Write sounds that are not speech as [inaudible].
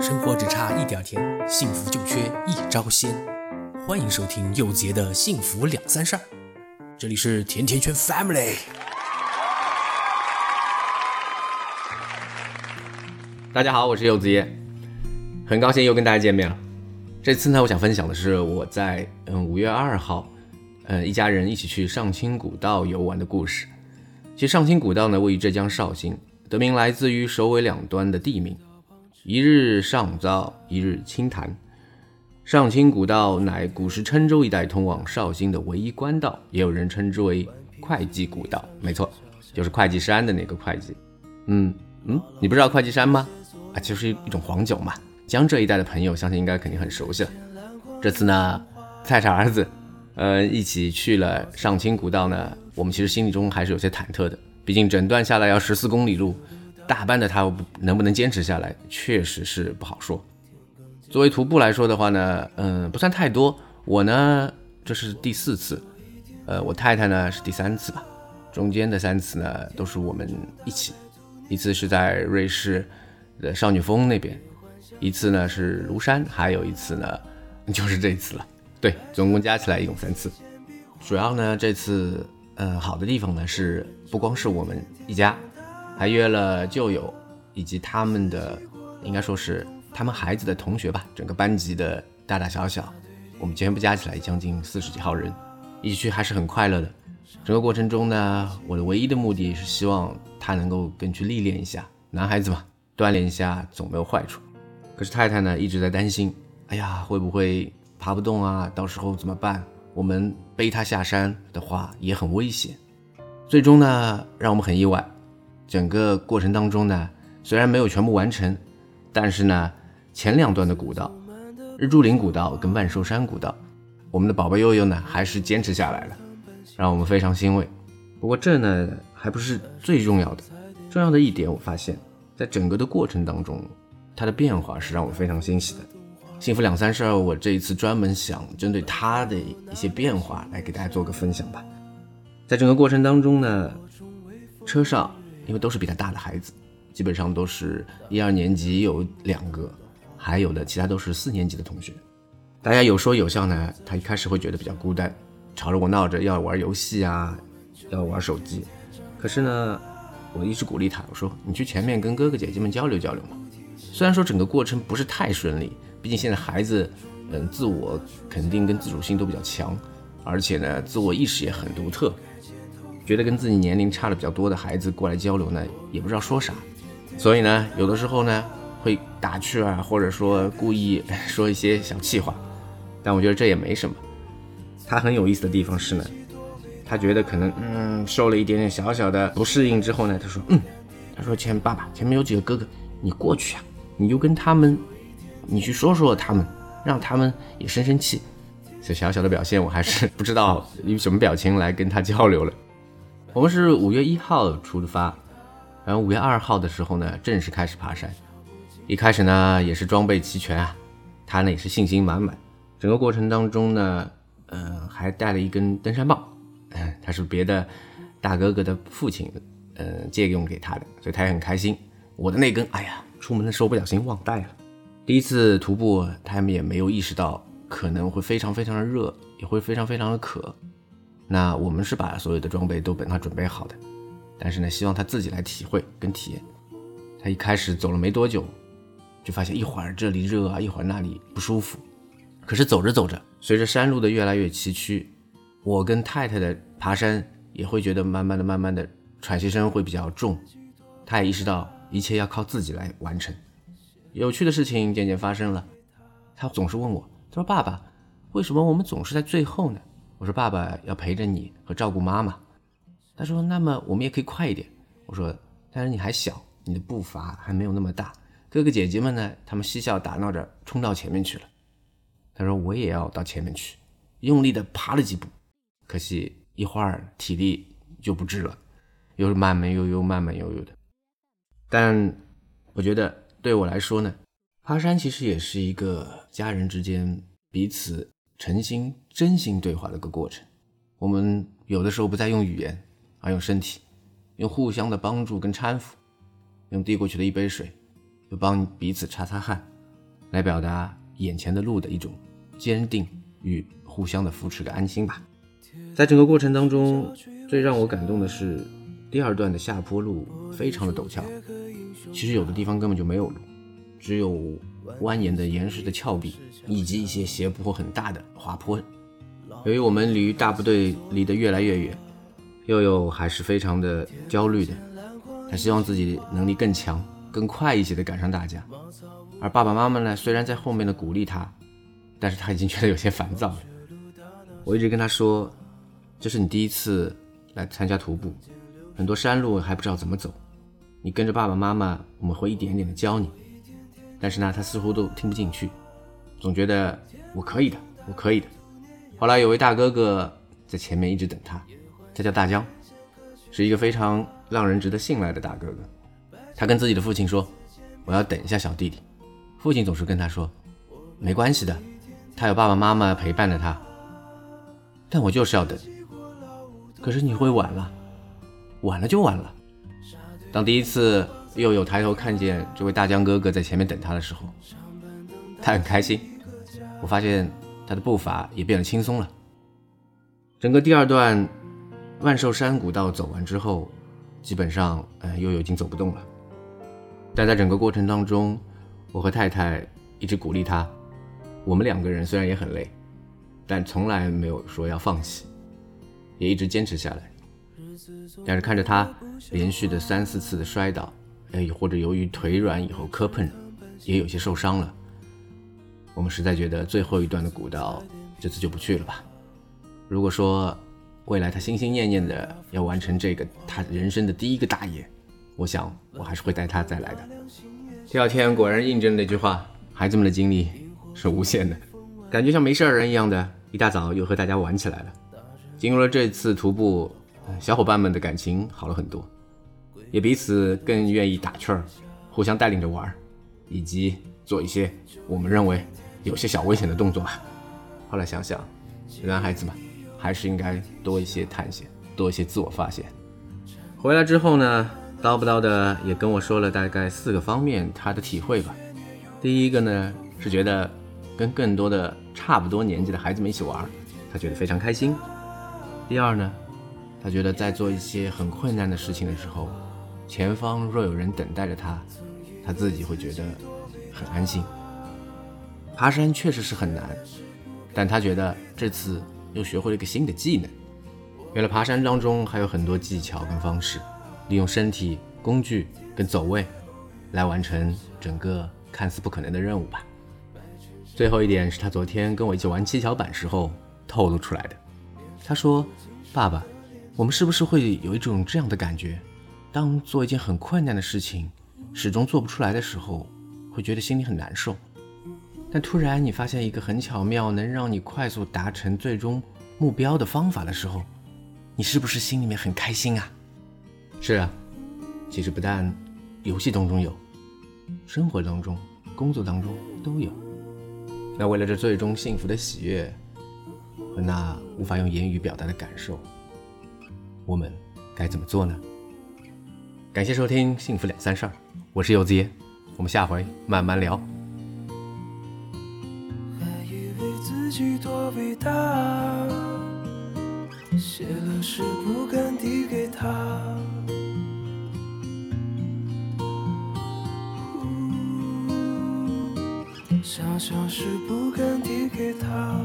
生活只差一点甜，幸福就缺一招鲜。欢迎收听佑杰的幸福两三事儿，这里是甜甜圈 Family。大家好，我是柚子爷，很高兴又跟大家见面了。这次呢，我想分享的是我在嗯五月二号，呃一家人一起去上清古道游玩的故事。其实上清古道呢，位于浙江绍兴，得名来自于首尾两端的地名。一日上造，一日清潭。上清古道乃古时郴州一带通往绍兴的唯一官道，也有人称之为会稽古道。没错，就是会稽山的那个会稽。嗯嗯，你不知道会稽山吗？啊，就是一种黄酒嘛。江浙一带的朋友，相信应该肯定很熟悉了。这次呢，带着儿子，呃，一起去了上清古道呢。我们其实心里中还是有些忐忑的，毕竟整段下来要十四公里路，大半的他能不能坚持下来，确实是不好说。作为徒步来说的话呢，嗯，不算太多。我呢，这是第四次，呃，我太太呢是第三次吧。中间的三次呢，都是我们一起，一次是在瑞士的少女峰那边，一次呢是庐山，还有一次呢就是这次了。对，总共加起来一共三次。主要呢，这次。嗯，好的地方呢是不光是我们一家，还约了旧友以及他们的，应该说是他们孩子的同学吧，整个班级的大大小小，我们全部加起来将近四十几号人，一起去还是很快乐的。整个过程中呢，我的唯一的目的是希望他能够更去历练一下，男孩子嘛，锻炼一下总没有坏处。可是太太呢一直在担心，哎呀，会不会爬不动啊？到时候怎么办？我们背他下山的话也很危险，最终呢，让我们很意外。整个过程当中呢，虽然没有全部完成，但是呢，前两段的古道，日柱林古道跟万寿山古道，我们的宝贝悠悠呢，还是坚持下来了，让我们非常欣慰。不过这呢，还不是最重要的，重要的一点，我发现，在整个的过程当中，它的变化是让我非常欣喜的。幸福两三事儿，我这一次专门想针对它的一些变化来给大家做个分享吧。在整个过程当中呢，车上因为都是比他大的孩子，基本上都是一二年级有两个，还有的其他都是四年级的同学。大家有说有笑呢，他一开始会觉得比较孤单，吵着我闹着要玩游戏啊，要玩手机。可是呢，我一直鼓励他，我说你去前面跟哥哥姐姐们交流交流嘛。虽然说整个过程不是太顺利。毕竟现在孩子，嗯，自我肯定跟自主性都比较强，而且呢，自我意识也很独特。觉得跟自己年龄差的比较多的孩子过来交流呢，也不知道说啥，所以呢，有的时候呢会打趣啊，或者说故意 [laughs] 说一些小气话。但我觉得这也没什么。他很有意思的地方是呢，他觉得可能嗯受了一点点小小的不适应之后呢，他说嗯，他说前爸爸前面有几个哥哥，你过去啊，你就跟他们。你去说说他们，让他们也生生气。这小小的表现，我还是 [laughs] 不知道以什么表情来跟他交流了。我们是五月一号出发，然后五月二号的时候呢，正式开始爬山。一开始呢，也是装备齐全啊，他呢也是信心满满。整个过程当中呢，嗯，还带了一根登山棒，嗯，他是别的大哥哥的父亲，嗯，借用给他的，所以他也很开心。我的那根，哎呀，出门的时候不小心忘带了。第一次徒步，他们也没有意识到可能会非常非常的热，也会非常非常的渴。那我们是把所有的装备都等他准备好的，但是呢，希望他自己来体会跟体验。他一开始走了没多久，就发现一会儿这里热啊，一会儿那里不舒服。可是走着走着，随着山路的越来越崎岖，我跟太太的爬山也会觉得慢慢的、慢慢的喘息声会比较重。他也意识到一切要靠自己来完成。有趣的事情渐渐发生了，他总是问我，他说：“爸爸，为什么我们总是在最后呢？”我说：“爸爸要陪着你和照顾妈妈。”他说：“那么我们也可以快一点。”我说：“但是你还小，你的步伐还没有那么大。哥哥姐姐们呢？他们嬉笑打闹着冲到前面去了。”他说：“我也要到前面去。”用力的爬了几步，可惜一会儿体力就不支了，又是慢慢悠悠、慢慢悠悠的。但我觉得。对我来说呢，爬山其实也是一个家人之间彼此诚心真心对话的一个过程。我们有的时候不再用语言，而用身体，用互相的帮助跟搀扶，用递过去的一杯水，就帮彼此擦擦汗，来表达眼前的路的一种坚定与互相的扶持跟安心吧。在整个过程当中，最让我感动的是第二段的下坡路非常的陡峭，其实有的地方根本就没有路，只有蜿蜒的岩石的峭壁以及一些斜坡很大的滑坡。由于我们离大部队离得越来越远，佑佑还是非常的焦虑的，他希望自己能力更强、更快一些的赶上大家。而爸爸妈妈呢，虽然在后面的鼓励他，但是他已经觉得有些烦躁了。我一直跟他说，这是你第一次来参加徒步，很多山路还不知道怎么走，你跟着爸爸妈妈，我们会一点点的教你。但是呢，他似乎都听不进去，总觉得我可以的，我可以的。后来有位大哥哥在前面一直等他，他叫大江，是一个非常让人值得信赖的大哥哥。他跟自己的父亲说：“我要等一下小弟弟。”父亲总是跟他说：“没关系的，他有爸爸妈妈陪伴着他。”但我就是要等。可是你会晚了，晚了就晚了。当第一次又有抬头看见这位大江哥哥在前面等他的时候，他很开心。我发现他的步伐也变得轻松了。整个第二段万寿山古道走完之后，基本上，呃，悠悠已经走不动了。但在整个过程当中，我和太太一直鼓励他，我们两个人虽然也很累，但从来没有说要放弃，也一直坚持下来。但是看着他连续的三四次的摔倒，哎，或者由于腿软以后磕碰，也有些受伤了，我们实在觉得最后一段的古道这次就不去了吧。如果说未来他心心念念的要完成这个他人生的第一个大业，我想我还是会带他再来的。第二天果然印证了那句话：孩子们的精力是无限的，感觉像没事人一样的，一大早又和大家玩起来了。经过了这次徒步，小伙伴们的感情好了很多，也彼此更愿意打趣儿，互相带领着玩儿，以及做一些我们认为有些小危险的动作吧。后来想想，男孩子嘛，还是应该多一些探险，多一些自我发现。回来之后呢？叨不叨的也跟我说了大概四个方面他的体会吧。第一个呢是觉得跟更多的差不多年纪的孩子们一起玩，他觉得非常开心。第二呢，他觉得在做一些很困难的事情的时候，前方若有人等待着他，他自己会觉得很安心。爬山确实是很难，但他觉得这次又学会了一个新的技能。原来爬山当中还有很多技巧跟方式。利用身体、工具跟走位，来完成整个看似不可能的任务吧。最后一点是他昨天跟我一起玩七巧板时候透露出来的。他说：“爸爸，我们是不是会有一种这样的感觉？当做一件很困难的事情，始终做不出来的时候，会觉得心里很难受。但突然你发现一个很巧妙能让你快速达成最终目标的方法的时候，你是不是心里面很开心啊？”是啊，其实不但游戏当中有，生活当中、工作当中都有。那为了这最终幸福的喜悦和那无法用言语表达的感受，我们该怎么做呢？感谢收听《幸福两三事儿》，我是柚子爷，我们下回慢慢聊。还以为自己多伟大，写了诗不敢递给他。小小事不敢递给他。